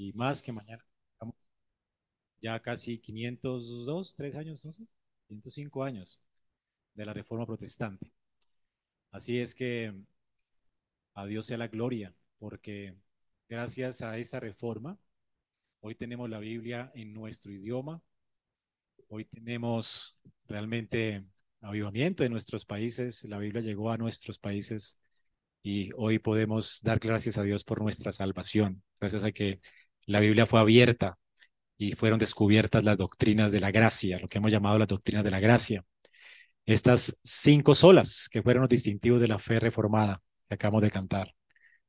y más que mañana. Ya casi 502, tres años, no sé, 505 años de la Reforma Protestante. Así es que a Dios sea la gloria, porque gracias a esa reforma, hoy tenemos la Biblia en nuestro idioma, hoy tenemos realmente avivamiento en nuestros países, la Biblia llegó a nuestros países y hoy podemos dar gracias a Dios por nuestra salvación, gracias a que la Biblia fue abierta y fueron descubiertas las doctrinas de la gracia, lo que hemos llamado las doctrinas de la gracia. Estas cinco solas que fueron los distintivos de la fe reformada que acabamos de cantar.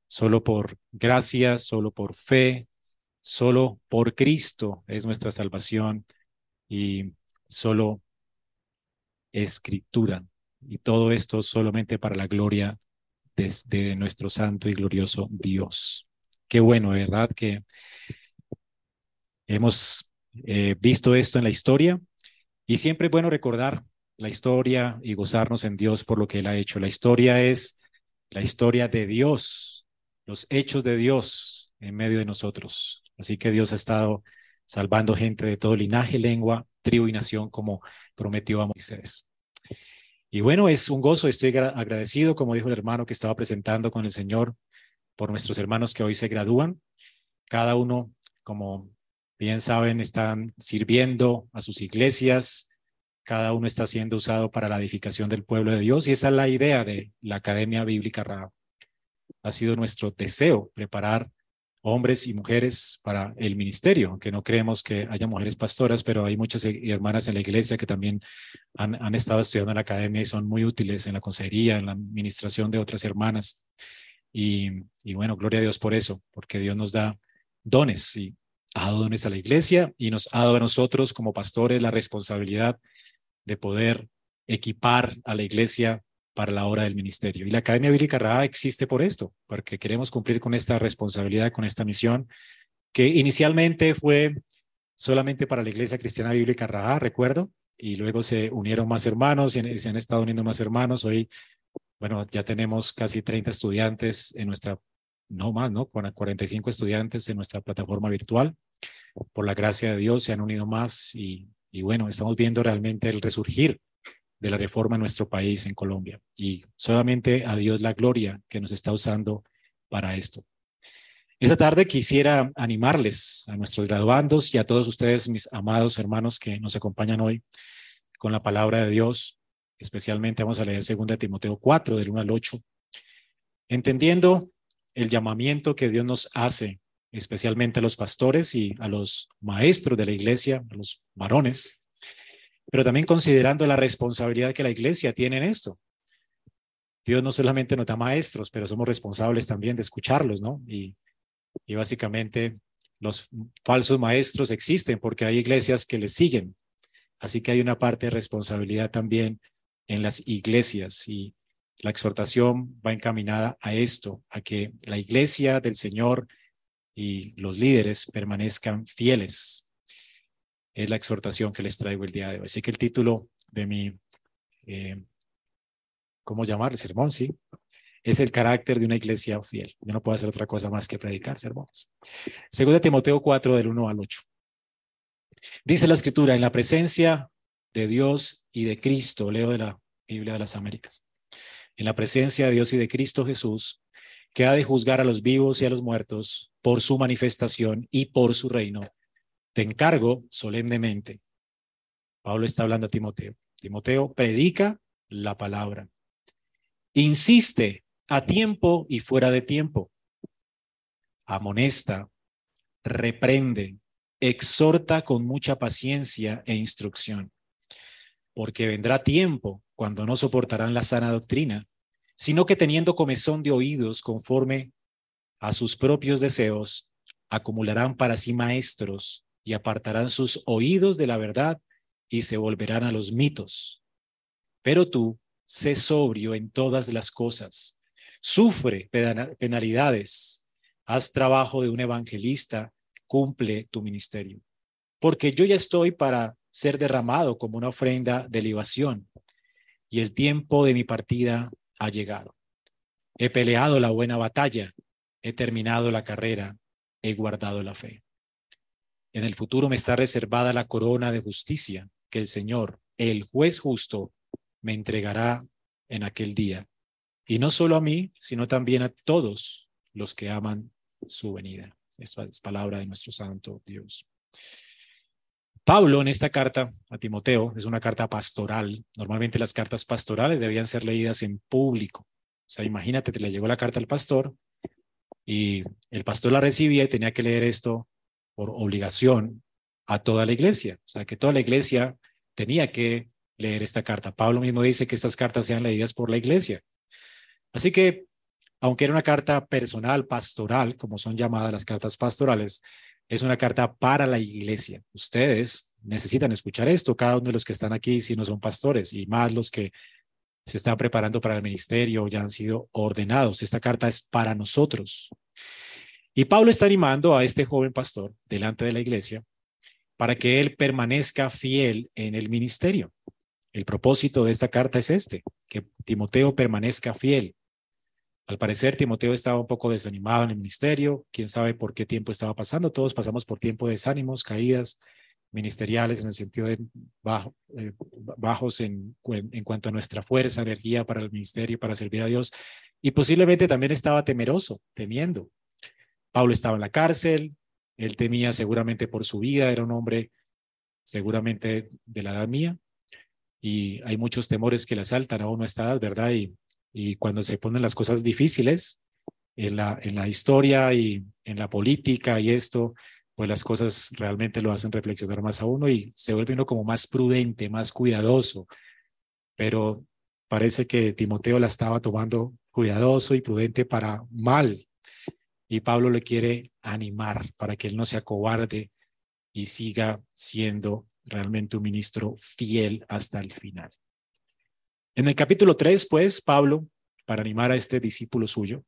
Solo por gracia, solo por fe, solo por Cristo es nuestra salvación y solo escritura. Y todo esto solamente para la gloria de, nuestro santo y glorioso Dios. Qué bueno, ¿verdad? Que hemos eh, visto esto en la historia y siempre es bueno recordar la historia y gozarnos en Dios por lo que Él ha hecho. La historia es la historia de Dios, los hechos de Dios en medio de nosotros. Así que Dios ha estado salvando gente de todo linaje, lengua, tribu y nación, como prometió a Moisés. Y bueno, es un gozo, estoy agradecido, como dijo el hermano que estaba presentando con el Señor, por nuestros hermanos que hoy se gradúan. Cada uno, como bien saben, están sirviendo a sus iglesias, cada uno está siendo usado para la edificación del pueblo de Dios y esa es la idea de la Academia Bíblica Ra. Ha sido nuestro deseo preparar hombres y mujeres para el ministerio, aunque no creemos que haya mujeres pastoras, pero hay muchas hermanas en la iglesia que también han, estado estudiando en la academia y son muy útiles en la consejería, en la administración de otras hermanas. Y, bueno, gloria a Dios por eso, porque Dios nos da dones y ha dado dones a la iglesia y nos ha dado a nosotros como pastores la responsabilidad de poder equipar a la iglesia para la hora del ministerio. Y la Academia Bíblica Raha existe por esto, porque queremos cumplir con esta responsabilidad, con esta misión, que inicialmente fue solamente para la Iglesia Cristiana Bíblica Raha, recuerdo, y luego se unieron más hermanos y se han estado uniendo más hermanos. Hoy, bueno, ya tenemos casi 30 estudiantes en nuestra, no más, ¿no? 45 estudiantes en nuestra plataforma virtual. Por la gracia de Dios se han unido más y, y bueno, estamos viendo realmente el resurgir de la reforma en nuestro país, en Colombia. Y solamente a Dios la gloria que nos está usando para esto. Esta tarde quisiera animarles a nuestros graduandos y a todos ustedes, mis amados hermanos que nos acompañan hoy con la palabra de Dios. Especialmente vamos a leer 2 Timoteo 4, del 1 al 8, entendiendo el llamamiento que Dios nos hace, especialmente a los pastores y a los maestros de la iglesia, a los varones, pero también considerando la responsabilidad que la iglesia tiene en esto. Dios no solamente nos da maestros, pero somos responsables también de escucharlos, ¿no? Y, y básicamente los falsos maestros existen porque hay iglesias que les siguen. Así que hay una parte de responsabilidad también en las iglesias y la exhortación va encaminada a esto, a que la iglesia del Señor y los líderes permanezcan fieles es la exhortación que les traigo el día de hoy. Así que el título de mi, eh, ¿cómo llamar? Sermón, sí. Es el carácter de una iglesia fiel. Yo no puedo hacer otra cosa más que predicar sermones. Segundo Timoteo 4, del 1 al 8. Dice la escritura, en la presencia de Dios y de Cristo, leo de la Biblia de las Américas, en la presencia de Dios y de Cristo Jesús, que ha de juzgar a los vivos y a los muertos por su manifestación y por su reino te encargo solemnemente. Pablo está hablando a Timoteo. Timoteo, predica la palabra. Insiste a tiempo y fuera de tiempo. Amonesta, reprende, exhorta con mucha paciencia e instrucción. Porque vendrá tiempo cuando no soportarán la sana doctrina, sino que teniendo comezón de oídos conforme a sus propios deseos, acumularán para sí maestros y apartarán sus oídos de la verdad y se volverán a los mitos. Pero tú, sé sobrio en todas las cosas, sufre penalidades, haz trabajo de un evangelista, cumple tu ministerio. Porque yo ya estoy para ser derramado como una ofrenda de libación, y el tiempo de mi partida ha llegado. He peleado la buena batalla, he terminado la carrera, he guardado la fe. En el futuro me está reservada la corona de justicia que el Señor, el juez justo, me entregará en aquel día. Y no solo a mí, sino también a todos los que aman su venida. Esta es palabra de nuestro Santo Dios. Pablo en esta carta a Timoteo es una carta pastoral. Normalmente las cartas pastorales debían ser leídas en público. O sea, imagínate, te le llegó la carta al pastor y el pastor la recibía y tenía que leer esto por obligación a toda la iglesia. O sea, que toda la iglesia tenía que leer esta carta. Pablo mismo dice que estas cartas sean leídas por la iglesia. Así que, aunque era una carta personal, pastoral, como son llamadas las cartas pastorales, es una carta para la iglesia. Ustedes necesitan escuchar esto, cada uno de los que están aquí, si no son pastores, y más los que se están preparando para el ministerio, ya han sido ordenados. Esta carta es para nosotros. Y Pablo está animando a este joven pastor delante de la iglesia para que él permanezca fiel en el ministerio. El propósito de esta carta es este, que Timoteo permanezca fiel. Al parecer, Timoteo estaba un poco desanimado en el ministerio, quién sabe por qué tiempo estaba pasando, todos pasamos por tiempo de desánimos, caídas ministeriales en el sentido de eh, bajos en, en cuanto a nuestra fuerza, energía para el ministerio, para servir a Dios, y posiblemente también estaba temeroso, temiendo. Pablo estaba en la cárcel, él temía seguramente por su vida, era un hombre seguramente de la edad mía, y hay muchos temores que le asaltan a uno a esta edad, ¿verdad? Y y cuando se ponen las cosas difíciles en la, en la historia y en la política y esto, pues las cosas realmente lo hacen reflexionar más a uno y se vuelve uno como más prudente, más cuidadoso. Pero parece que Timoteo la estaba tomando cuidadoso y prudente para mal. Y Pablo le quiere animar para que él no se acobarde y siga siendo realmente un ministro fiel hasta el final. En el capítulo 3, pues, Pablo, para animar a este discípulo suyo,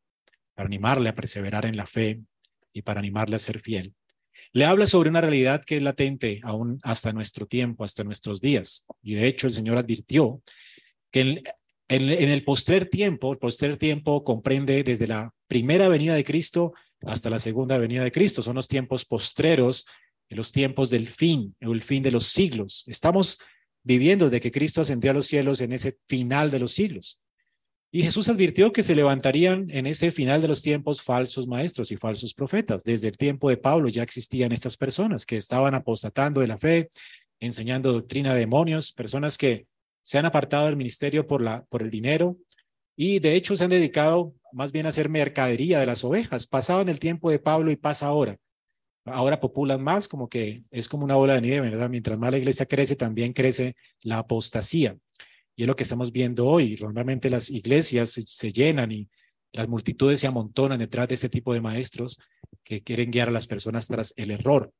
para animarle a perseverar en la fe y para animarle a ser fiel, le habla sobre una realidad que es latente aún hasta nuestro tiempo, hasta nuestros días. Y de hecho el Señor advirtió que en, el postrer tiempo, el postrer tiempo comprende desde la primera venida de Cristo hasta la segunda venida de Cristo. Son los tiempos postreros, los tiempos del fin, o el fin de los siglos. Estamos viviendo de que Cristo ascendió a los cielos en ese final de los siglos. Y Jesús advirtió que se levantarían en ese final de los tiempos falsos maestros y falsos profetas. Desde el tiempo de Pablo ya existían estas personas que estaban apostatando de la fe, enseñando doctrina de demonios, personas que se han apartado del ministerio por, la, por el dinero y de hecho se han dedicado más bien a hacer mercadería de las ovejas. Pasaba en el tiempo de Pablo y pasa ahora ahora populan más, como que es como una bola de nieve, ¿verdad? Mientras más la iglesia crece, también crece la apostasía. Y es lo que estamos viendo hoy. Normalmente las iglesias se, llenan y las multitudes se amontonan detrás de este tipo de maestros que quieren guiar a las personas tras el error.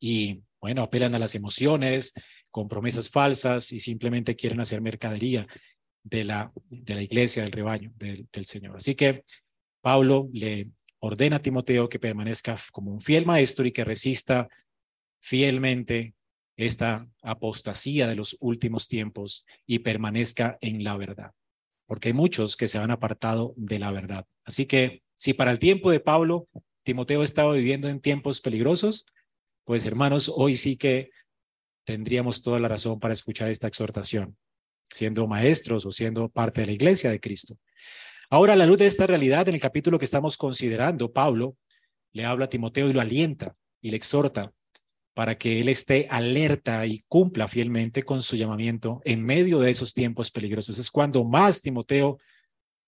Y bueno, apelan a las emociones con promesas falsas y simplemente quieren hacer mercadería de la, de la iglesia, del rebaño del, del Señor. Así que Pablo le ordena a Timoteo que permanezca como un fiel maestro y que resista fielmente esta apostasía de los últimos tiempos y permanezca en la verdad, porque hay muchos que se han apartado de la verdad. Así que si para el tiempo de Pablo Timoteo estaba viviendo en tiempos peligrosos, pues hermanos, hoy sí que tendríamos toda la razón para escuchar esta exhortación, siendo maestros o siendo parte de la iglesia de Cristo. Ahora, a la luz de esta realidad, en el capítulo que estamos considerando, Pablo le habla a Timoteo y lo alienta y le exhorta para que él esté alerta y cumpla fielmente con su llamamiento en medio de esos tiempos peligrosos. Es cuando más Timoteo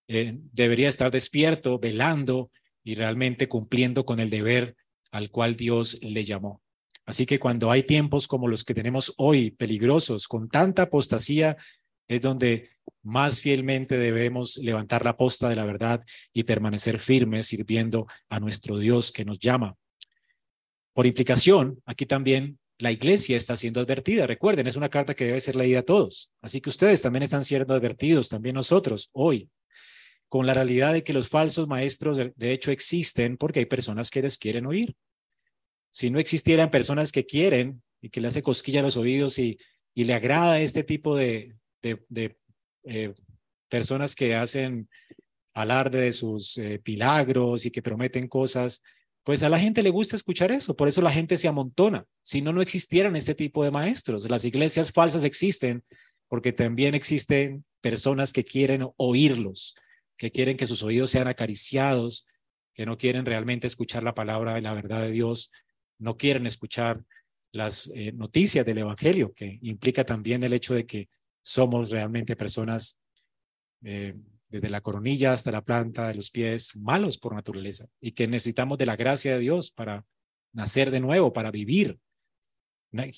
eh, debería estar despierto, velando y realmente cumpliendo con el deber al cual Dios le llamó. Así que cuando hay tiempos como los que tenemos hoy, peligrosos, con tanta apostasía, es donde más fielmente debemos levantar la posta de la verdad y permanecer firmes sirviendo a nuestro Dios que nos llama. Por implicación, aquí también la iglesia está siendo advertida. Recuerden, es una carta que debe ser leída a todos. Así que ustedes también están siendo advertidos, también nosotros, hoy, con la realidad de que los falsos maestros de, hecho existen porque hay personas que les quieren oír. Si no existieran personas que quieren y que le hace cosquilla a los oídos y, le agrada este tipo de, eh, personas que hacen alarde de sus eh, milagros y que prometen cosas, pues a la gente le gusta escuchar eso, por eso la gente se amontona. Si no, no existieran este tipo de maestros. Las iglesias falsas existen porque también existen personas que quieren oírlos, que quieren que sus oídos sean acariciados, que no quieren realmente escuchar la palabra y la verdad de Dios, no quieren escuchar las eh, noticias del Evangelio, que implica también el hecho de que somos realmente personas eh, desde la coronilla hasta la planta de los pies, malos por naturaleza y que necesitamos de la gracia de Dios para nacer de nuevo, para vivir.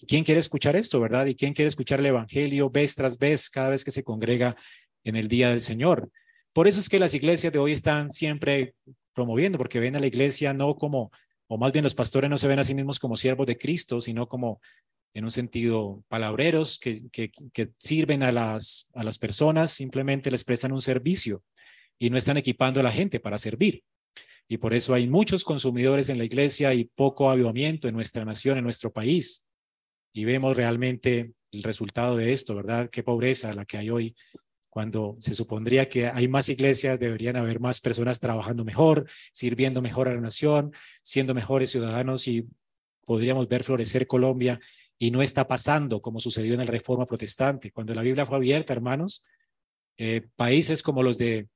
¿Quién quiere escuchar esto, verdad? ¿Y quién quiere escuchar el Evangelio vez tras vez cada vez que se congrega en el día del Señor? Por eso es que las iglesias de hoy están siempre promoviendo, porque ven a la iglesia no como, o más bien los pastores no se ven a sí mismos como siervos de Cristo, sino como en un sentido palabreros que, que, sirven a las, a las personas, simplemente les prestan un servicio y no están equipando a la gente para servir. Y por eso hay muchos consumidores en la iglesia y poco avivamiento en nuestra nación, en nuestro país. Y vemos realmente el resultado de esto, ¿verdad? Qué pobreza la que hay hoy. Cuando se supondría que hay más iglesias, deberían haber más personas trabajando mejor, sirviendo mejor a la nación, siendo mejores ciudadanos y podríamos ver florecer Colombia y no está pasando como sucedió en la Reforma Protestante. Cuando la Biblia fue abierta, hermanos, eh, países como los de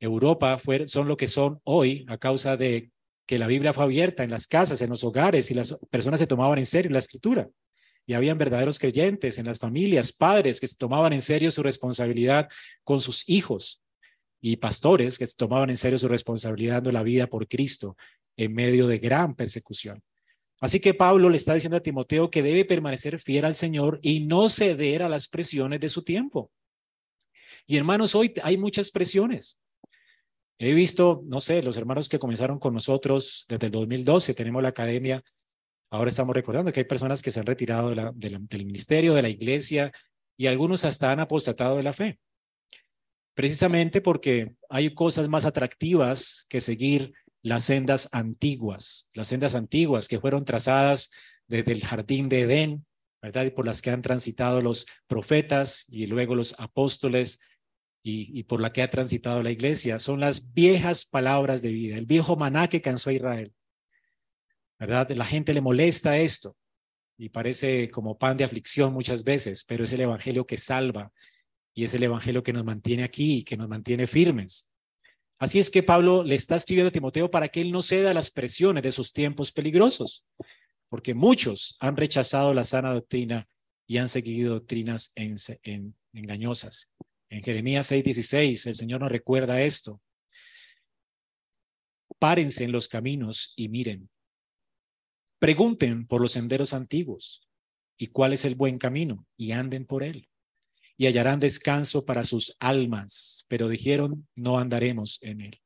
Europa son lo que son hoy a causa de que la Biblia fue abierta en las casas, en los hogares y las personas se tomaban en serio la escritura. Y habían verdaderos creyentes en las familias, padres que se tomaban en serio su responsabilidad con sus hijos y pastores que se tomaban en serio su responsabilidad dando la vida por Cristo en medio de gran persecución. Así que Pablo le está diciendo a Timoteo que debe permanecer fiel al Señor y no ceder a las presiones de su tiempo. Y hermanos, hoy hay muchas presiones. He visto, no sé, los hermanos que comenzaron con nosotros desde el 2012, tenemos la academia, ahora estamos recordando que hay personas que se han retirado del ministerio, de la iglesia, y algunos hasta han apostatado de la fe. Precisamente porque hay cosas más atractivas que seguir las sendas antiguas, las sendas antiguas que fueron trazadas desde el jardín de Edén, ¿verdad? Y por las que han transitado los profetas y luego los apóstoles y, por la que ha transitado la iglesia. Son las viejas palabras de vida, el viejo maná que cansó a Israel, ¿verdad? La gente le molesta esto y parece como pan de aflicción muchas veces, pero es el evangelio que salva y es el evangelio que nos mantiene aquí, que nos mantiene firmes. Así es que Pablo le está escribiendo a Timoteo para que él no ceda a las presiones de esos tiempos peligrosos, porque muchos han rechazado la sana doctrina y han seguido doctrinas engañosas. En Jeremías 6:16 el Señor nos recuerda esto. Párense en los caminos y miren. Pregunten por los senderos antiguos y cuál es el buen camino y anden por él y hallarán descanso para sus almas, pero dijeron, no andaremos en él.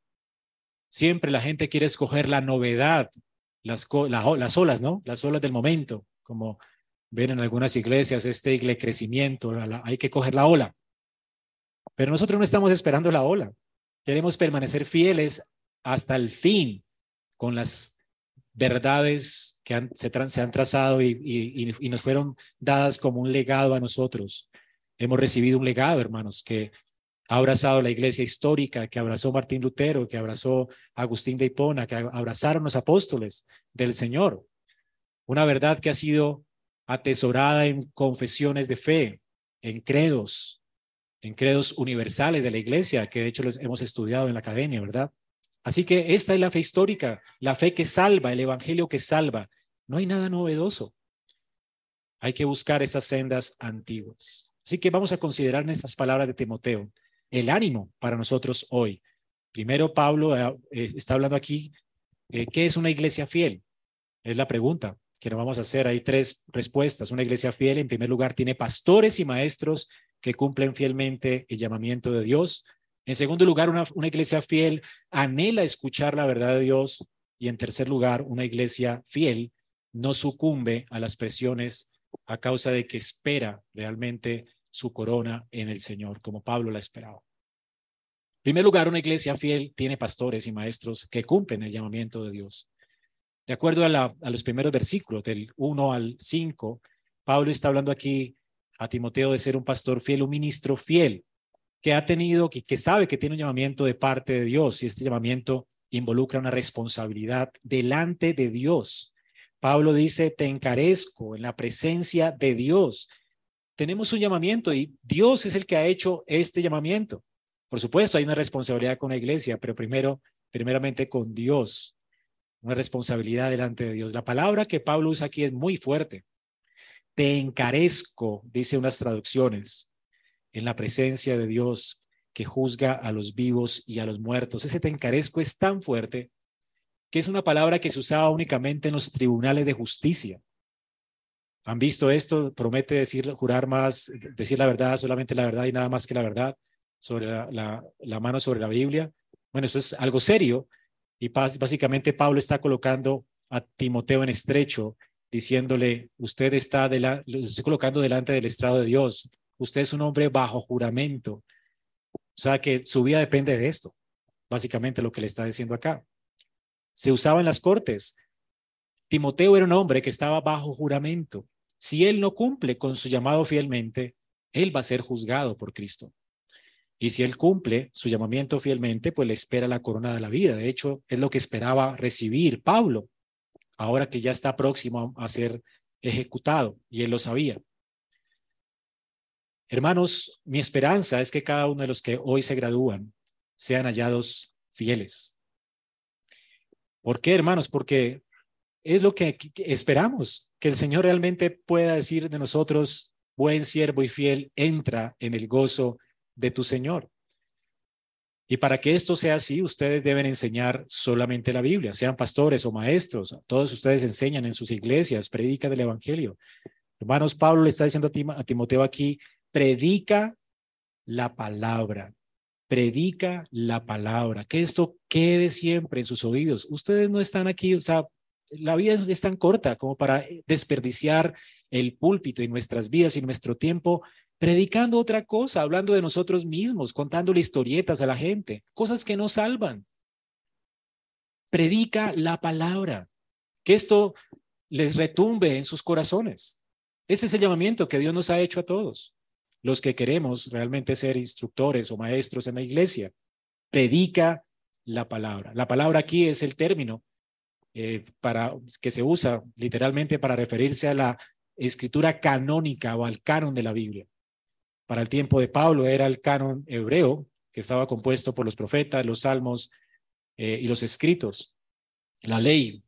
Siempre la gente quiere escoger la novedad, las, las olas, ¿no? Las olas del momento, como ven en algunas iglesias, este crecimiento, hay que coger la ola. Pero nosotros no estamos esperando la ola. Queremos permanecer fieles hasta el fin con las verdades que se, han trazado y nos fueron dadas como un legado a nosotros. Hemos recibido un legado, hermanos, que ha abrazado la iglesia histórica, que abrazó Martín Lutero, que abrazó Agustín de Hipona, que abrazaron los apóstoles del Señor. Una verdad que ha sido atesorada en confesiones de fe, en credos, en credos universales de la iglesia, que de hecho los hemos estudiado en la academia, ¿verdad? Así que esta es la fe histórica, la fe que salva, el evangelio que salva. No hay nada novedoso. Hay que buscar esas sendas antiguas. Así que vamos a considerar en estas palabras de Timoteo el ánimo para nosotros hoy. Primero, Pablo eh, eh, está hablando aquí, eh, ¿qué es una iglesia fiel? Es la pregunta que nos vamos a hacer. Hay tres respuestas. Una iglesia fiel, en primer lugar, tiene pastores y maestros que cumplen fielmente el llamamiento de Dios. En segundo lugar, una, una iglesia fiel anhela escuchar la verdad de Dios. Y en tercer lugar, una iglesia fiel no sucumbe a las presiones a causa de que espera realmente su corona en el Señor, como Pablo la esperaba. En primer lugar, una iglesia fiel tiene pastores y maestros que cumplen el llamamiento de Dios. De acuerdo a, los primeros versículos, del 1 al 5, Pablo está hablando aquí a Timoteo de ser un pastor fiel, un ministro fiel, que ha tenido, que, que sabe que tiene un llamamiento de parte de Dios y este llamamiento involucra una responsabilidad delante de Dios. Pablo dice, te encarezco en la presencia de Dios. Tenemos un llamamiento y Dios es el que ha hecho este llamamiento. Por supuesto, hay una responsabilidad con la iglesia, pero primero, primeramente con Dios, una responsabilidad delante de Dios. La palabra que Pablo usa aquí es muy fuerte. Te encarezco, dice unas traducciones, en la presencia de Dios que juzga a los vivos y a los muertos. Ese te encarezco es tan fuerte que es una palabra que se usaba únicamente en los tribunales de justicia. ¿Han visto esto? Promete decir, jurar más, decir la verdad, solamente la verdad y nada más que la verdad sobre la, mano sobre la Biblia. Bueno, eso es algo serio y básicamente Pablo está colocando a Timoteo en estrecho, diciéndole, usted está, de la, estoy colocando delante del estrado de Dios, usted es un hombre bajo juramento. O sea que su vida depende de esto, básicamente lo que le está diciendo acá. Se usaba en las cortes. Timoteo era un hombre que estaba bajo juramento. Si él no cumple con su llamado fielmente, él va a ser juzgado por Cristo. Y si él cumple su llamamiento fielmente, pues le espera la corona de la vida. De hecho, es lo que esperaba recibir Pablo, ahora que ya está próximo a ser ejecutado, y él lo sabía. Hermanos, mi esperanza es que cada uno de los que hoy se gradúan sean hallados fieles. ¿Por qué, hermanos? Porque es lo que esperamos, que el Señor realmente pueda decir de nosotros, buen siervo y fiel, entra en el gozo de tu Señor. Y para que esto sea así, ustedes deben enseñar solamente la Biblia, sean pastores o maestros. Todos ustedes enseñan en sus iglesias, predican el Evangelio. Hermanos, Pablo le está diciendo a Timoteo aquí, predica la palabra, predica la palabra, que esto quede siempre en sus oídos. Ustedes no están aquí, o sea, la vida es tan corta como para desperdiciar el púlpito y nuestras vidas y nuestro tiempo predicando otra cosa, hablando de nosotros mismos, contándole historietas a la gente, cosas que no salvan. Predica la palabra, que esto les retumbe en sus corazones. Ese es el llamamiento que Dios nos ha hecho a todos, los que queremos realmente ser instructores o maestros en la iglesia. Predica la palabra. La palabra aquí es el término eh, para, que se usa literalmente para referirse a la escritura canónica o al canon de la Biblia. Para el tiempo de Pablo era el canon hebreo, que estaba compuesto por los profetas, los salmos eh, y los escritos, la ley,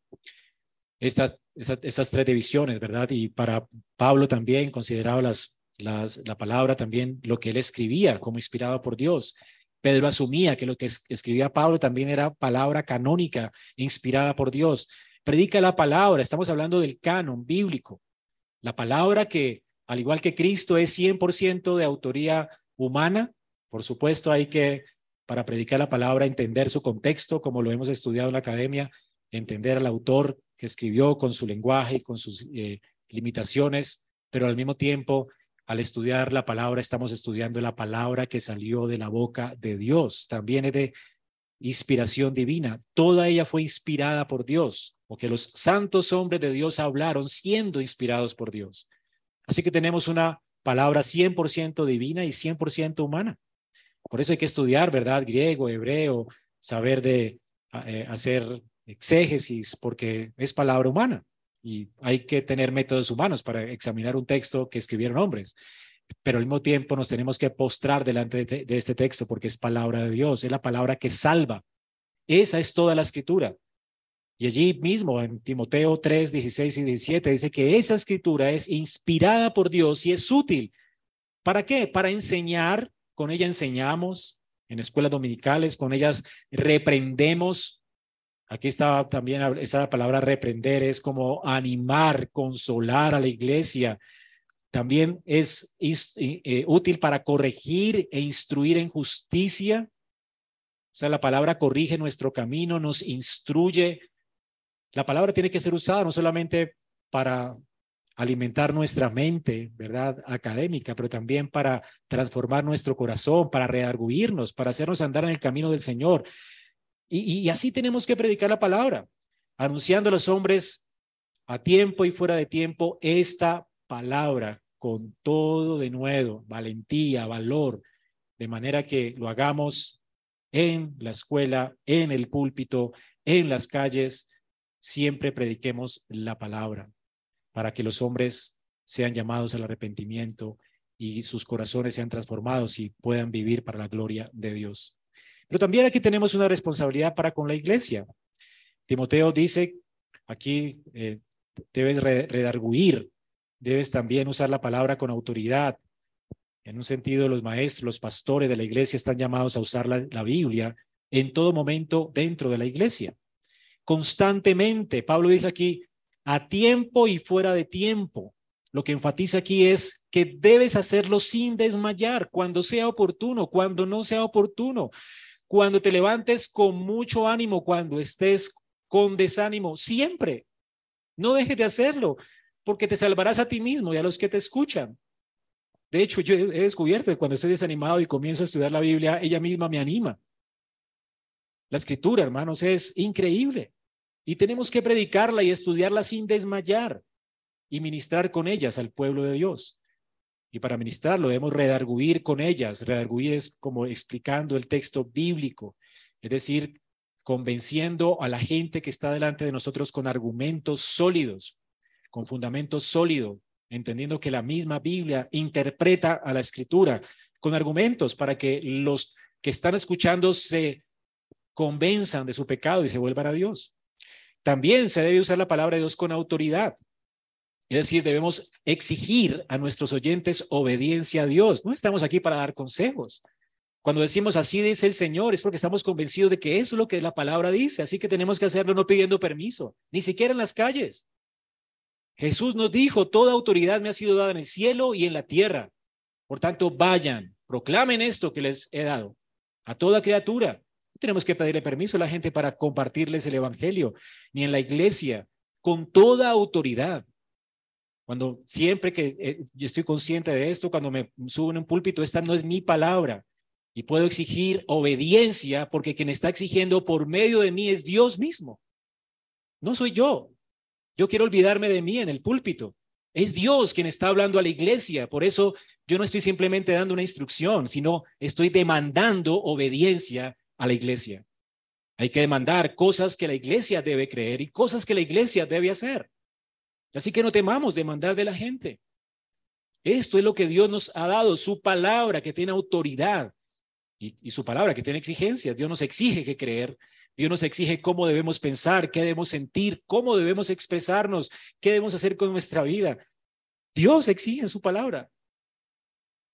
estas, estas, tres divisiones, ¿verdad? Y para Pablo también consideraba las, la palabra también lo que él escribía como inspirado por Dios. Pedro asumía que lo que escribía Pablo también era palabra canónica, inspirada por Dios. Predica la palabra, estamos hablando del canon bíblico, la palabra que al igual que Cristo es 100% de autoría humana, por supuesto hay que, para predicar la palabra, entender su contexto, como lo hemos estudiado en la academia, entender al autor que escribió con su lenguaje y con sus eh, limitaciones, pero al mismo tiempo, al estudiar la palabra, estamos estudiando la palabra que salió de la boca de Dios. También es de inspiración divina. Toda ella fue inspirada por Dios, porque los santos hombres de Dios hablaron siendo inspirados por Dios. Así que tenemos una palabra 100% divina y 100% humana. Por eso hay que estudiar, ¿verdad? Griego, hebreo, saber de eh, hacer exégesis, porque es palabra humana y hay que tener métodos humanos para examinar un texto que escribieron hombres. Pero al mismo tiempo nos tenemos que postrar delante de, este texto porque es palabra de Dios, es la palabra que salva. Esa es toda la escritura. Y allí mismo en Timoteo 3, 16 y 17 dice que esa escritura es inspirada por Dios y es útil. ¿Para qué? Para enseñar, con ella enseñamos en escuelas dominicales, con ellas reprendemos. Aquí está también está la palabra reprender, es como animar, consolar a la iglesia. También es eh, útil para corregir e instruir en justicia. O sea, la palabra corrige nuestro camino, nos instruye la palabra tiene que ser usada no solamente para alimentar nuestra mente, ¿verdad? Académica, pero también para transformar nuestro corazón, para rearguirnos, para hacernos andar en el camino del Señor. Y, así tenemos que predicar la palabra, anunciando a los hombres a tiempo y fuera de tiempo esta palabra con todo de nuevo, valentía, valor, de manera que lo hagamos en la escuela, en el púlpito, en las calles, siempre prediquemos la palabra para que los hombres sean llamados al arrepentimiento y sus corazones sean transformados y puedan vivir para la gloria de Dios. Pero también aquí tenemos una responsabilidad para con la iglesia. Timoteo dice, aquí eh, debes redarguir, debes también usar la palabra con autoridad. En un sentido, los maestros, los pastores de la iglesia están llamados a usar la, la Biblia en todo momento dentro de la iglesia. Constantemente, Pablo dice aquí, a tiempo y fuera de tiempo. Lo que enfatiza aquí es que debes hacerlo sin desmayar, cuando sea oportuno, cuando no sea oportuno, cuando te levantes con mucho ánimo, cuando estés con desánimo, siempre. No dejes de hacerlo, porque te salvarás a ti mismo y a los que te escuchan. De hecho, yo he descubierto que cuando estoy desanimado y comienzo a estudiar la Biblia, ella misma me anima. La escritura, hermanos, es increíble. Y tenemos que predicarla y estudiarla sin desmayar y ministrar con ellas al pueblo de Dios. Y para ministrarlo debemos redarguir con ellas. Redarguir es como explicando el texto bíblico, es decir, convenciendo a la gente que está delante de nosotros con argumentos sólidos, con fundamentos sólidos, entendiendo que la misma Biblia interpreta a la escritura con argumentos para que los que están escuchando se convenzan de su pecado y se vuelvan a Dios. También se debe usar la palabra de Dios con autoridad. Es decir, debemos exigir a nuestros oyentes obediencia a Dios. No estamos aquí para dar consejos. Cuando decimos así dice el Señor, es porque estamos convencidos de que eso es lo que la palabra dice. Así que tenemos que hacerlo no pidiendo permiso, ni siquiera en las calles. Jesús nos dijo, toda autoridad me ha sido dada en el cielo y en la tierra. Por tanto, vayan, proclamen esto que les he dado a toda criatura. No tenemos que pedirle permiso a la gente para compartirles el Evangelio, ni en la iglesia, con toda autoridad. Cuando siempre que eh, yo estoy consciente de esto, cuando me subo en un púlpito, esta no es mi palabra y puedo exigir obediencia porque quien está exigiendo por medio de mí es Dios mismo. No soy yo. Yo quiero olvidarme de mí en el púlpito. Es Dios quien está hablando a la iglesia. Por eso yo no estoy simplemente dando una instrucción, sino estoy demandando obediencia a la iglesia. Hay que demandar cosas que la iglesia debe creer y cosas que la iglesia debe hacer. Así que no temamos demandar de la gente. Esto es lo que Dios nos ha dado, su palabra que tiene autoridad y, su palabra que tiene exigencias. Dios nos exige que creer, Dios nos exige cómo debemos pensar, qué debemos sentir, cómo debemos expresarnos, qué debemos hacer con nuestra vida. Dios exige su palabra.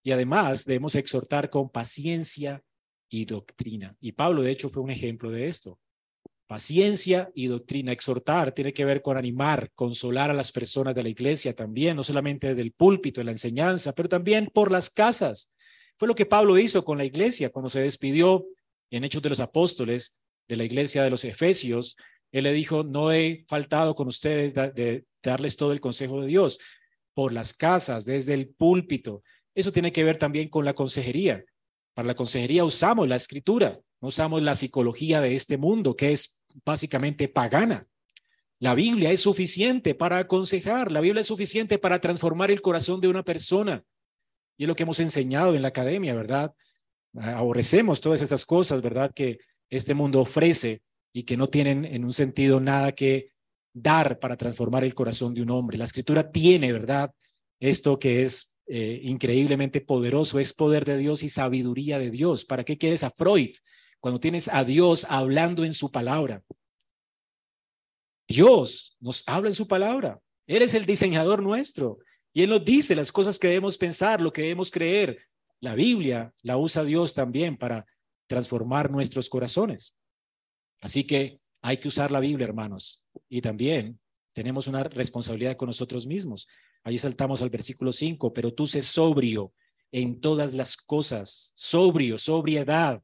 Y además debemos exhortar con paciencia y doctrina. Y Pablo, de hecho, fue un ejemplo de esto. Paciencia y doctrina. Exhortar tiene que ver con animar, consolar a las personas de la iglesia también, no solamente desde el púlpito, de la enseñanza, pero también por las casas. Fue lo que Pablo hizo con la iglesia cuando se despidió en Hechos de los Apóstoles de la iglesia de los Efesios. Él le dijo, no he faltado con ustedes de darles todo el consejo de Dios por las casas, desde el púlpito. Eso tiene que ver también con la consejería. Para la consejería usamos la escritura, no usamos la psicología de este mundo, que es básicamente pagana. La Biblia es suficiente para aconsejar, la Biblia es suficiente para transformar el corazón de una persona. Y es lo que hemos enseñado en la academia, ¿verdad? Aborrecemos todas esas cosas, ¿verdad? Que este mundo ofrece y que no tienen en un sentido nada que dar para transformar el corazón de un hombre. La escritura tiene, ¿verdad? Esto que es eh, increíblemente poderoso, es poder de Dios y sabiduría de Dios. ¿Para qué quieres a Freud? Cuando tienes a Dios hablando en su palabra. Dios nos habla en su palabra. Él es el diseñador nuestro y Él nos dice las cosas que debemos pensar, lo que debemos creer. La Biblia la usa Dios también para transformar nuestros corazones. Así que hay que usar la Biblia, hermanos. Y también tenemos una responsabilidad con nosotros mismos. Ahí saltamos al versículo 5, pero tú sé sobrio en todas las cosas, sobrio, sobriedad,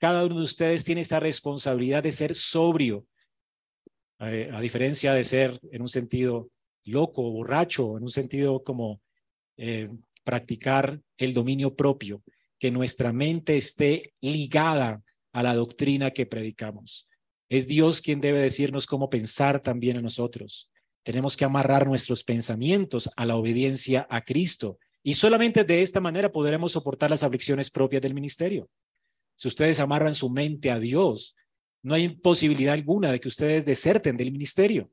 cada uno de ustedes tiene esta responsabilidad de ser sobrio, eh, a diferencia de ser en un sentido loco, borracho, en un sentido como eh, practicar el dominio propio, que nuestra mente esté ligada a la doctrina que predicamos. Es Dios quien debe decirnos cómo pensar también a nosotros. Tenemos que amarrar nuestros pensamientos a la obediencia a Cristo y solamente de esta manera podremos soportar las aflicciones propias del ministerio. Si ustedes amarran su mente a Dios, no hay posibilidad alguna de que ustedes deserten del ministerio.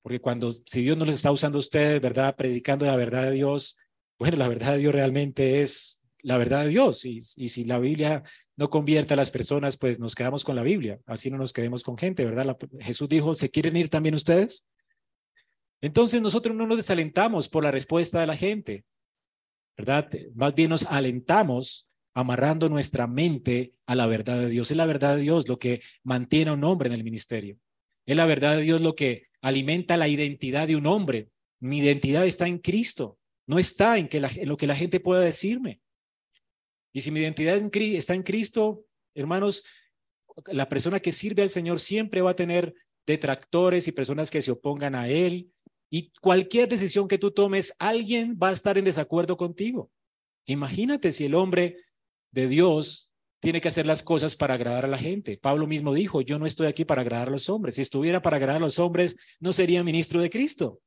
Porque cuando, si Dios no les está usando a ustedes, ¿verdad? Predicando la verdad de Dios, bueno, la verdad de Dios realmente es la verdad de Dios. Y, si la Biblia no convierte a las personas, pues nos quedamos con la Biblia. Así no nos quedemos con gente, ¿verdad? Jesús dijo, ¿se quieren ir también ustedes? Entonces nosotros no nos desalentamos por la respuesta de la gente, ¿verdad? Más bien nos alentamos amarrando nuestra mente a la verdad de Dios. Es la verdad de Dios lo que mantiene a un hombre en el ministerio. Es la verdad de Dios lo que alimenta la identidad de un hombre. Mi identidad está en Cristo, no está en, que lo que la gente pueda decirme. Y si mi identidad está en Cristo, hermanos, la persona que sirve al Señor siempre va a tener detractores y personas que se opongan a Él. Y cualquier decisión que tú tomes, alguien va a estar en desacuerdo contigo. Imagínate si el hombre de Dios tiene que hacer las cosas para agradar a la gente. Pablo mismo dijo, yo no estoy aquí para agradar a los hombres. Si estuviera para agradar a los hombres, no sería ministro de Cristo.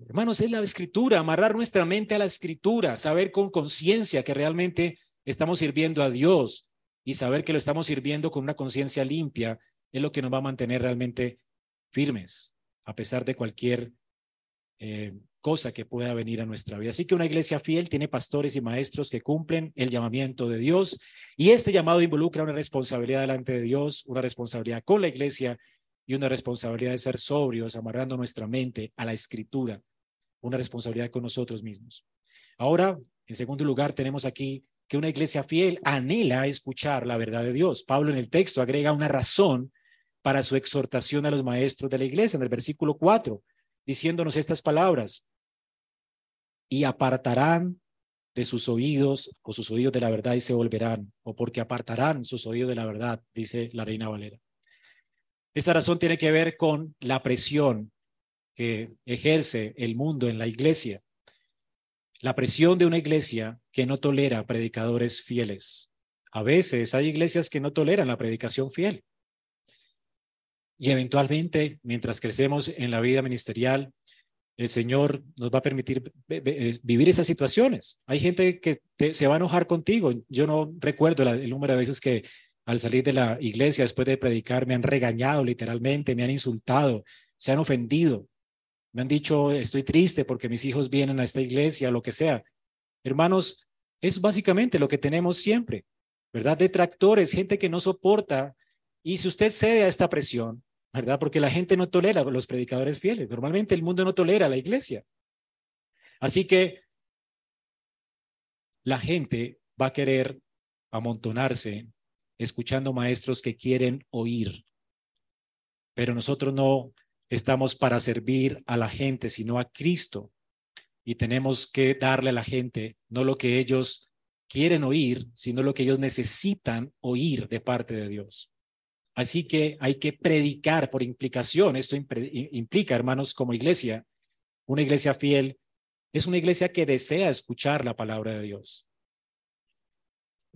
Hermanos, es la escritura, amarrar nuestra mente a la escritura, saber con conciencia que realmente estamos sirviendo a Dios y saber que lo estamos sirviendo con una conciencia limpia es lo que nos va a mantener realmente firmes, a pesar de cualquier eh, cosa que pueda venir a nuestra vida. Así que una iglesia fiel tiene pastores y maestros que cumplen el llamamiento de Dios y este llamado involucra una responsabilidad delante de Dios, una responsabilidad con la iglesia y una responsabilidad de ser sobrios, amarrando nuestra mente a la escritura, una responsabilidad con nosotros mismos. Ahora, en segundo lugar, tenemos aquí que una iglesia fiel anhela escuchar la verdad de Dios. Pablo en el texto agrega una razón para su exhortación a los maestros de la iglesia en el versículo 4, diciéndonos estas palabras, y apartarán de sus oídos o sus oídos de la verdad y se volverán, o porque apartarán sus oídos de la verdad, dice la reina Valera. Esta razón tiene que ver con la presión que ejerce el mundo en la iglesia. La presión de una iglesia que no tolera predicadores fieles. A veces hay iglesias que no toleran la predicación fiel. Y eventualmente, mientras crecemos en la vida ministerial, el Señor nos va a permitir eh, vivir esas situaciones. Hay gente que se va a enojar contigo. Yo no recuerdo el número de veces que al salir de la iglesia después de predicar, me han regañado literalmente, me han insultado, se han ofendido, me han dicho, estoy triste porque mis hijos vienen a esta iglesia, lo que sea. Hermanos, es básicamente lo que tenemos siempre, ¿verdad? Detractores, gente que no soporta. Y si usted cede a esta presión, ¿verdad? Porque la gente no tolera los predicadores fieles. Normalmente el mundo no tolera a la iglesia. Así que la gente va a querer amontonarse escuchando maestros que quieren oír. Pero nosotros no estamos para servir a la gente, sino a Cristo. Y tenemos que darle a la gente no lo que ellos quieren oír, sino lo que ellos necesitan oír de parte de Dios. Así que hay que predicar por implicación. Esto implica, hermanos, como iglesia, una iglesia fiel es una iglesia que desea escuchar la palabra de Dios.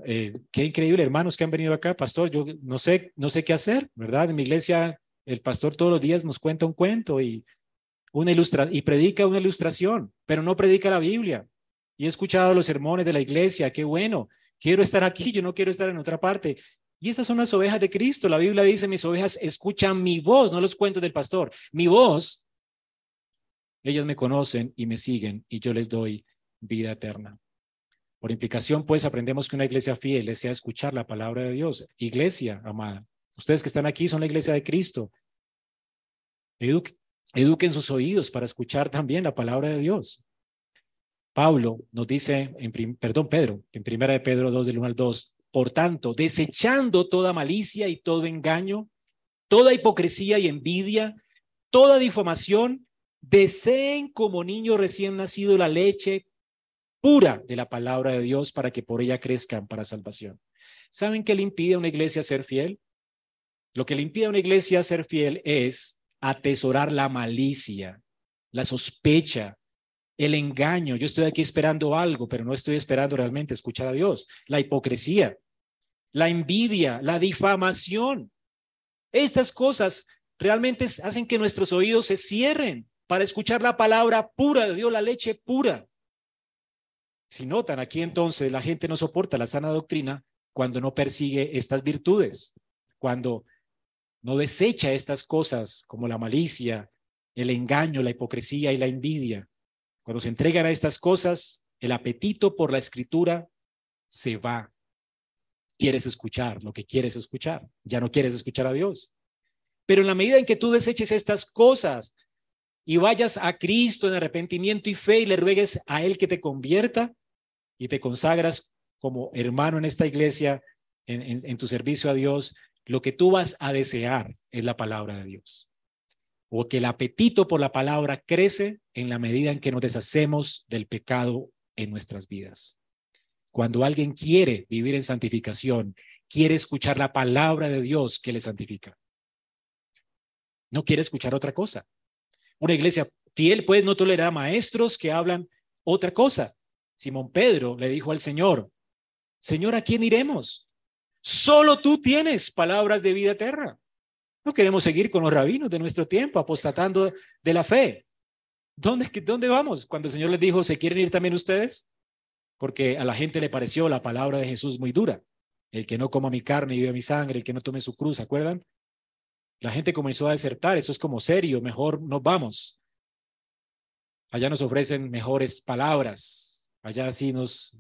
Eh, qué increíble, hermanos que han venido acá, pastor. Yo no sé, no sé qué hacer, ¿verdad? En mi iglesia, el pastor todos los días nos cuenta un cuento y una ilustra y predica una ilustración, pero no predica la Biblia. Y he escuchado los sermones de la iglesia, qué bueno. Quiero estar aquí, yo no quiero estar en otra parte. Y esas son las ovejas de Cristo. La Biblia dice, mis ovejas escuchan mi voz, no los cuentos del pastor. Mi voz, ellas me conocen y me siguen y yo les doy vida eterna. Por implicación, pues, aprendemos que una iglesia fiel desea escuchar la palabra de Dios. Iglesia, amada. Ustedes que están aquí son la iglesia de Cristo. eduquen sus oídos para escuchar también la palabra de Dios. Pablo nos dice, en, perdón, Pedro, en primera de Pedro 2 del 1 al 2, por tanto, desechando toda malicia y todo engaño, toda hipocresía y envidia, toda difamación, deseen como niño recién nacido la leche pura de la palabra de Dios para que por ella crezcan para salvación. ¿Saben qué le impide a una iglesia ser fiel? Lo que le impide a una iglesia ser fiel es atesorar la malicia, la sospecha, el engaño. Yo estoy aquí esperando algo, pero no estoy esperando realmente escuchar a Dios. La hipocresía, la envidia, la difamación. Estas cosas realmente hacen que nuestros oídos se cierren para escuchar la palabra pura de Dios, la leche pura. Si notan, aquí entonces la gente no soporta la sana doctrina cuando no persigue estas virtudes, cuando no desecha estas cosas como la malicia, el engaño, la hipocresía y la envidia. Cuando se entregan a estas cosas, el apetito por la escritura se va. Quieres escuchar lo que quieres escuchar, ya no quieres escuchar a Dios. Pero en la medida en que tú deseches estas cosas y vayas a Cristo en arrepentimiento y fe y le ruegues a Él que te convierta y te consagras como hermano en esta iglesia, en, tu servicio a Dios, lo que tú vas a desear es la palabra de Dios. O que el apetito por la palabra crece en la medida en que nos deshacemos del pecado en nuestras vidas. Cuando alguien quiere vivir en santificación, quiere escuchar la palabra de Dios que le santifica. No quiere escuchar otra cosa. Una iglesia fiel, pues, no tolera maestros que hablan otra cosa. Simón Pedro le dijo al Señor, Señor, ¿a quién iremos? Solo tú tienes palabras de vida eterna. No queremos seguir con los rabinos de nuestro tiempo apostatando de la fe. ¿Dónde, ¿Dónde vamos? Cuando el Señor les dijo, ¿se quieren ir también ustedes? Porque a la gente le pareció la palabra de Jesús muy dura. El que no coma mi carne y beba mi sangre, el que no tome su cruz, ¿se acuerdan? La gente comenzó a desertar, eso es como serio, mejor nos vamos. Allá nos ofrecen mejores palabras, allá sí nos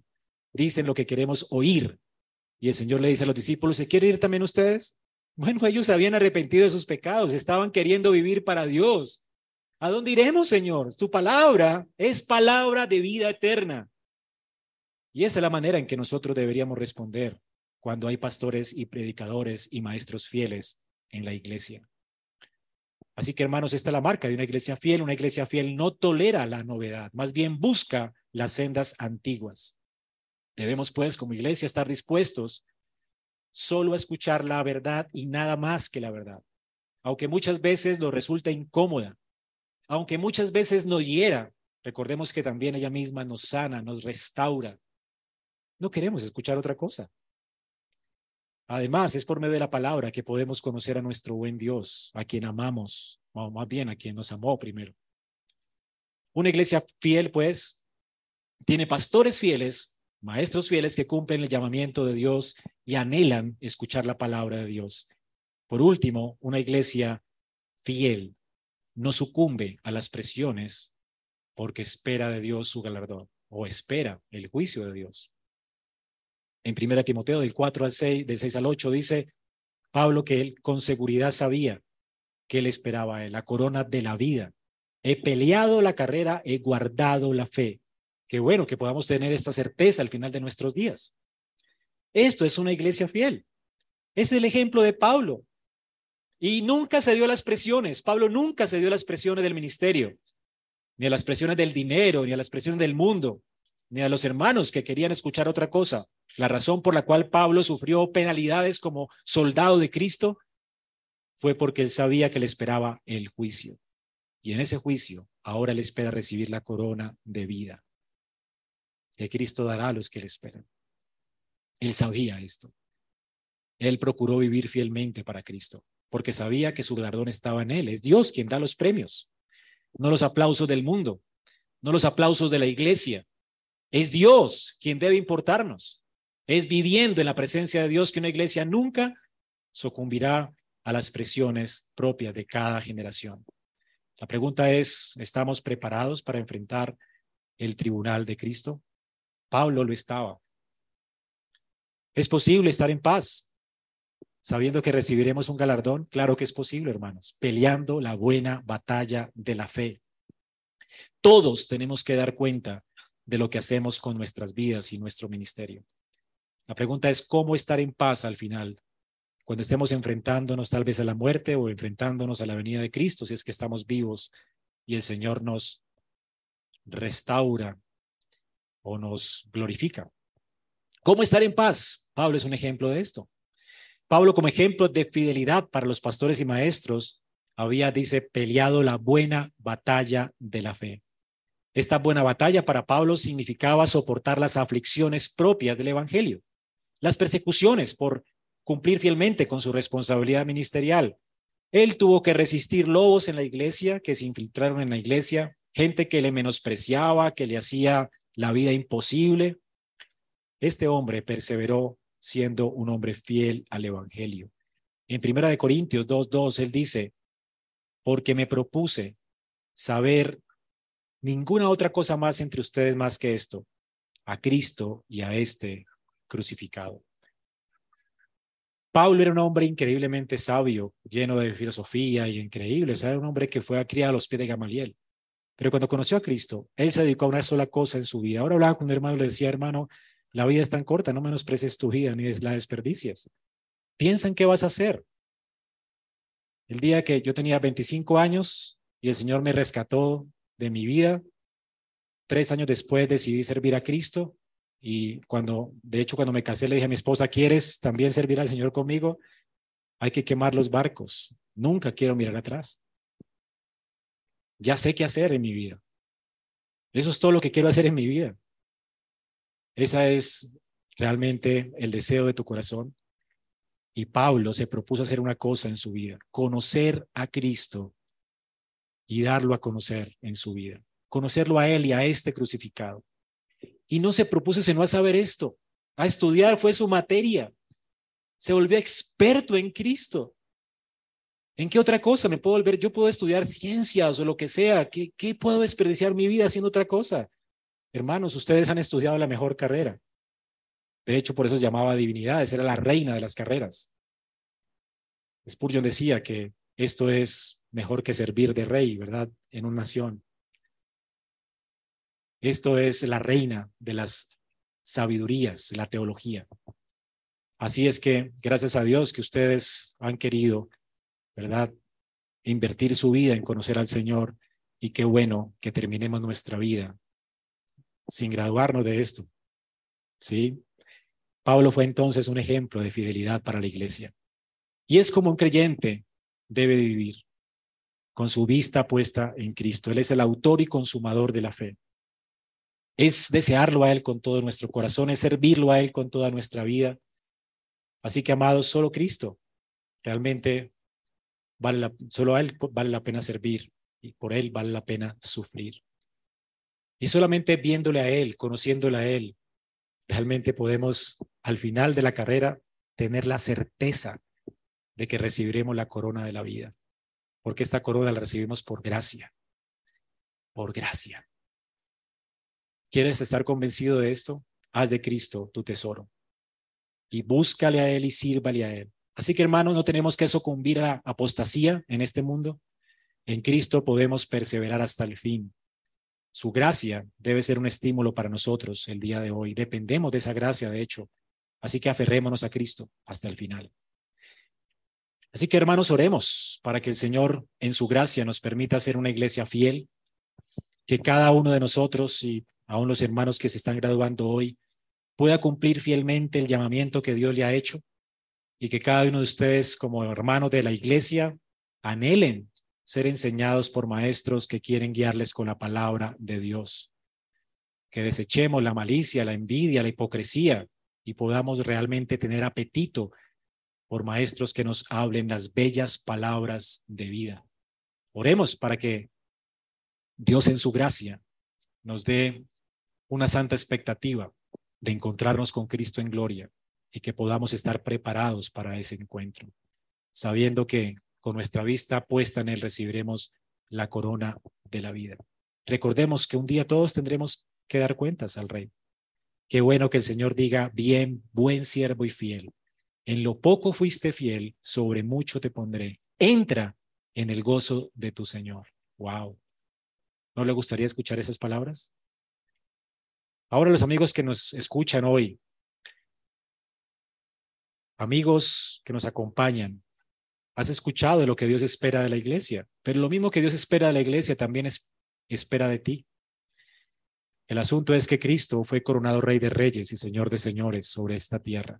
dicen lo que queremos oír. Y el Señor le dice a los discípulos, ¿se quieren ir también ustedes? Bueno, ellos habían arrepentido de sus pecados, estaban queriendo vivir para Dios. ¿A dónde iremos, Señor? Tu palabra es palabra de vida eterna. Y esa es la manera en que nosotros deberíamos responder cuando hay pastores y predicadores y maestros fieles en la iglesia. Así que hermanos, esta es la marca de una iglesia fiel. Una iglesia fiel no tolera la novedad, más bien busca las sendas antiguas. Debemos pues como iglesia estar dispuestos solo a escuchar la verdad y nada más que la verdad. Aunque muchas veces nos resulta incómoda, aunque muchas veces nos hiera, recordemos que también ella misma nos sana, nos restaura. No queremos escuchar otra cosa. Además, es por medio de la palabra que podemos conocer a nuestro buen Dios, a quien amamos, o más bien a quien nos amó primero. Una iglesia fiel, pues, tiene pastores fieles, maestros fieles que cumplen el llamamiento de Dios y anhelan escuchar la palabra de Dios. Por último, una iglesia fiel no sucumbe a las presiones porque espera de Dios su galardón o espera el juicio de Dios. En 1 Timoteo del 4 al 6, del 6 al 8 dice Pablo que él con seguridad sabía que él esperaba la corona de la vida. He peleado la carrera, he guardado la fe. Qué bueno que podamos tener esta certeza al final de nuestros días. Esto es una iglesia fiel. Es el ejemplo de Pablo. Y nunca se dio las presiones. Pablo nunca se dio las presiones del ministerio, ni a las presiones del dinero, ni a las presiones del mundo ni a los hermanos que querían escuchar otra cosa. La razón por la cual Pablo sufrió penalidades como soldado de Cristo fue porque él sabía que le esperaba el juicio. Y en ese juicio ahora le espera recibir la corona de vida que Cristo dará a los que le esperan. Él sabía esto. Él procuró vivir fielmente para Cristo, porque sabía que su galardón estaba en Él. Es Dios quien da los premios, no los aplausos del mundo, no los aplausos de la iglesia, es Dios quien debe importarnos. Es viviendo en la presencia de Dios que una iglesia nunca sucumbirá a las presiones propias de cada generación. La pregunta es, ¿estamos preparados para enfrentar el tribunal de Cristo? Pablo lo estaba. ¿Es posible estar en paz sabiendo que recibiremos un galardón? Claro que es posible, hermanos, peleando la buena batalla de la fe. Todos tenemos que dar cuenta de lo que hacemos con nuestras vidas y nuestro ministerio. La pregunta es cómo estar en paz al final, cuando estemos enfrentándonos tal vez a la muerte o enfrentándonos a la venida de Cristo, si es que estamos vivos y el Señor nos restaura o nos glorifica. ¿Cómo estar en paz? Pablo es un ejemplo de esto. Pablo como ejemplo de fidelidad para los pastores y maestros había, dice, peleado la buena batalla de la fe. Esta buena batalla para Pablo significaba soportar las aflicciones propias del Evangelio, las persecuciones por cumplir fielmente con su responsabilidad ministerial. Él tuvo que resistir lobos en la iglesia que se infiltraron en la iglesia, gente que le menospreciaba, que le hacía la vida imposible, este hombre perseveró siendo un hombre fiel al Evangelio. En Primera de Corintios 2.2, él dice, porque me propuse saber ninguna otra cosa más entre ustedes más que esto, a Cristo y a este crucificado. Pablo era un hombre increíblemente sabio, lleno de filosofía y increíble. Era un hombre que fue a criar a los pies de Gamaliel. Pero cuando conoció a Cristo, él se dedicó a una sola cosa en su vida. Ahora hablaba con un hermano y le decía, hermano, la vida es tan corta, no menosprecies tu vida ni la desperdicias. Piensa en qué vas a hacer. El día que yo tenía 25 años y el Señor me rescató de mi vida, tres años después decidí servir a Cristo y cuando, de hecho, cuando me casé, le dije a mi esposa, ¿quieres también servir al Señor conmigo? Hay que quemar los barcos. Nunca quiero mirar atrás. Ya sé qué hacer en mi vida. Eso es todo lo que quiero hacer en mi vida. Esa es realmente el deseo de tu corazón. Y Pablo se propuso hacer una cosa en su vida, conocer a Cristo y darlo a conocer en su vida. Conocerlo a Él y a este crucificado y no se propuso sino a saber esto, a estudiar fue su materia. Se volvió experto en Cristo. ¿En qué otra cosa me puedo volver? Yo puedo estudiar ciencias o lo que sea. ¿Qué, qué puedo desperdiciar mi vida haciendo otra cosa? Hermanos, ustedes han estudiado la mejor carrera. De hecho, por eso se llamaba divinidades, era la reina de las carreras. Spurgeon decía que esto es mejor que servir de rey, ¿verdad? En una nación. Esto es la reina de las sabidurías, la teología. Así es que gracias a Dios que ustedes han querido, ¿verdad? Invertir su vida en conocer al Señor y qué bueno que terminemos nuestra vida sin graduarnos de esto. ¿Sí? Pablo fue entonces un ejemplo de fidelidad para la iglesia. Y es como un creyente debe vivir, con su vista puesta en Cristo. Él es el autor y consumador de la fe es desearlo a Él con todo nuestro corazón, es servirlo a Él con toda nuestra vida. Así que, amados, solo Cristo realmente vale la, solo a Él vale la pena servir y por Él vale la pena sufrir. Y solamente viéndole a Él, conociéndole a Él, realmente podemos al final de la carrera tener la certeza de que recibiremos la corona de la vida, porque esta corona la recibimos por gracia, por gracia. ¿Quieres estar convencido de esto? Haz de Cristo tu tesoro y búscale a Él y sírvale a Él. Así que hermanos, no tenemos que sucumbir a la apostasía en este mundo. En Cristo podemos perseverar hasta el fin. Su gracia debe ser un estímulo para nosotros el día de hoy. Dependemos de esa gracia, de hecho. Así que aferrémonos a Cristo hasta el final. Así que hermanos, oremos para que el Señor en su gracia nos permita ser una iglesia fiel, que cada uno de nosotros, y aún los hermanos que se están graduando hoy, pueda cumplir fielmente el llamamiento que Dios le ha hecho y que cada uno de ustedes como hermanos de la iglesia anhelen ser enseñados por maestros que quieren guiarles con la palabra de Dios. Que desechemos la malicia, la envidia, la hipocresía y podamos realmente tener apetito por maestros que nos hablen las bellas palabras de vida. Oremos para que Dios en su gracia nos dé una santa expectativa de encontrarnos con Cristo en gloria y que podamos estar preparados para ese encuentro, sabiendo que con nuestra vista puesta en Él recibiremos la corona de la vida. Recordemos que un día todos tendremos que dar cuentas al Rey. Qué bueno que el Señor diga, bien, buen siervo y fiel. En lo poco fuiste fiel, sobre mucho te pondré. Entra en el gozo de tu Señor. Wow. ¿No le gustaría escuchar esas palabras? Ahora los amigos que nos escuchan hoy, amigos que nos acompañan, has escuchado de lo que Dios espera de la iglesia, pero lo mismo que Dios espera de la iglesia también es, espera de ti. El asunto es que Cristo fue coronado Rey de Reyes y Señor de Señores sobre esta tierra.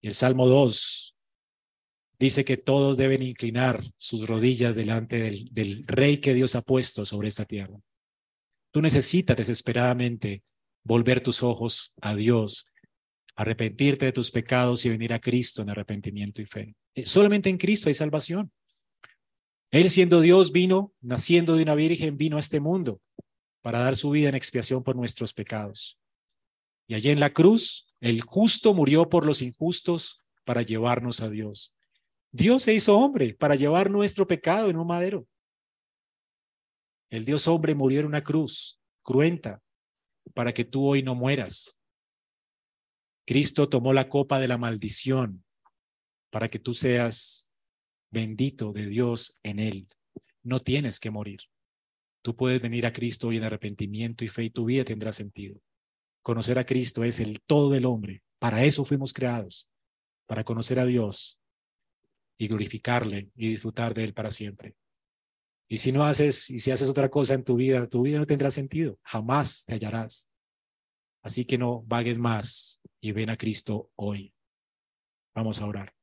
Y el Salmo 2 dice que todos deben inclinar sus rodillas delante del, del Rey que Dios ha puesto sobre esta tierra. Tú necesitas desesperadamente volver tus ojos a Dios, arrepentirte de tus pecados y venir a Cristo en arrepentimiento y fe. Eh, solamente en Cristo hay salvación. Él siendo Dios vino, naciendo de una virgen, vino a este mundo para dar su vida en expiación por nuestros pecados. Y allí en la cruz, el justo murió por los injustos para llevarnos a Dios. Dios se hizo hombre para llevar nuestro pecado en un madero. El Dios hombre murió en una cruz cruenta para que tú hoy no mueras. Cristo tomó la copa de la maldición para que tú seas bendito de Dios en él. No tienes que morir. Tú puedes venir a Cristo hoy en arrepentimiento y fe y tu vida tendrá sentido. Conocer a Cristo es el todo del hombre. Para eso fuimos creados, para conocer a Dios y glorificarle y disfrutar de él para siempre. Y si no haces, y si haces otra cosa en tu vida, tu vida no tendrá sentido. Jamás te hallarás. Así que no vagues más y ven a Cristo hoy. Vamos a orar.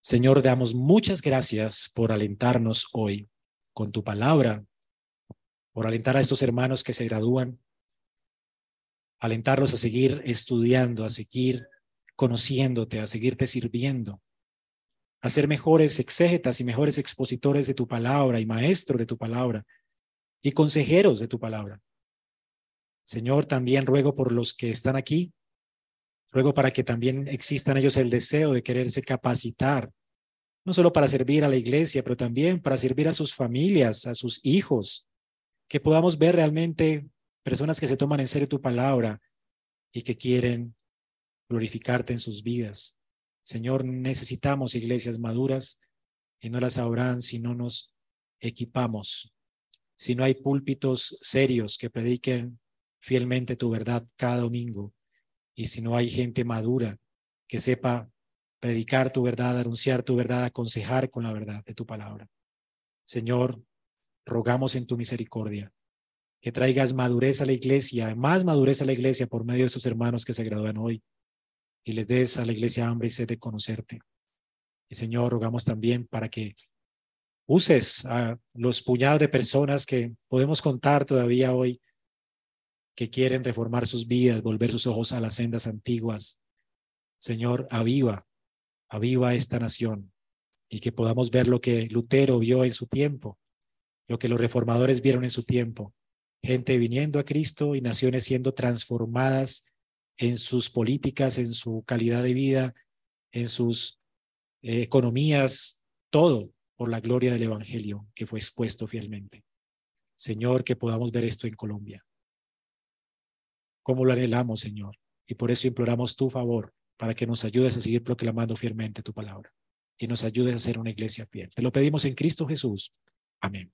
Señor, damos muchas gracias por alentarnos hoy con tu palabra, por alentar a estos hermanos que se gradúan, alentarlos a seguir estudiando, a seguir conociéndote, a seguirte sirviendo, a ser mejores exégetas y mejores expositores de tu palabra y maestros de tu palabra y consejeros de tu palabra. Señor, también ruego por los que están aquí, ruego para que también existan ellos el deseo de quererse capacitar no solo para servir a la iglesia, pero también para servir a sus familias, a sus hijos, que podamos ver realmente personas que se toman en serio tu palabra y que quieren glorificarte en sus vidas. Señor, necesitamos iglesias maduras y no las habrán si no nos equipamos, si no hay púlpitos serios que prediquen fielmente tu verdad cada domingo y si no hay gente madura que sepa predicar tu verdad, anunciar tu verdad, aconsejar con la verdad de tu palabra. Señor, rogamos en tu misericordia que traigas madurez a la iglesia, más madurez a la iglesia por medio de sus hermanos que se gradúan hoy y les des a la iglesia hambre y sed de conocerte. Y Señor, rogamos también para que uses a los puñados de personas que podemos contar todavía hoy que quieren reformar sus vidas, volver sus ojos a las sendas antiguas. Señor, aviva aviva esta nación y que podamos ver lo que Lutero vio en su tiempo, lo que los reformadores vieron en su tiempo, gente viniendo a Cristo y naciones siendo transformadas en sus políticas, en su calidad de vida, en sus eh, economías, todo por la gloria del Evangelio que fue expuesto fielmente. Señor, que podamos ver esto en Colombia. ¿Cómo lo anhelamos, Señor? Y por eso imploramos tu favor para que nos ayudes a seguir proclamando fielmente tu palabra y nos ayudes a ser una iglesia fiel. Te lo pedimos en Cristo Jesús. Amén.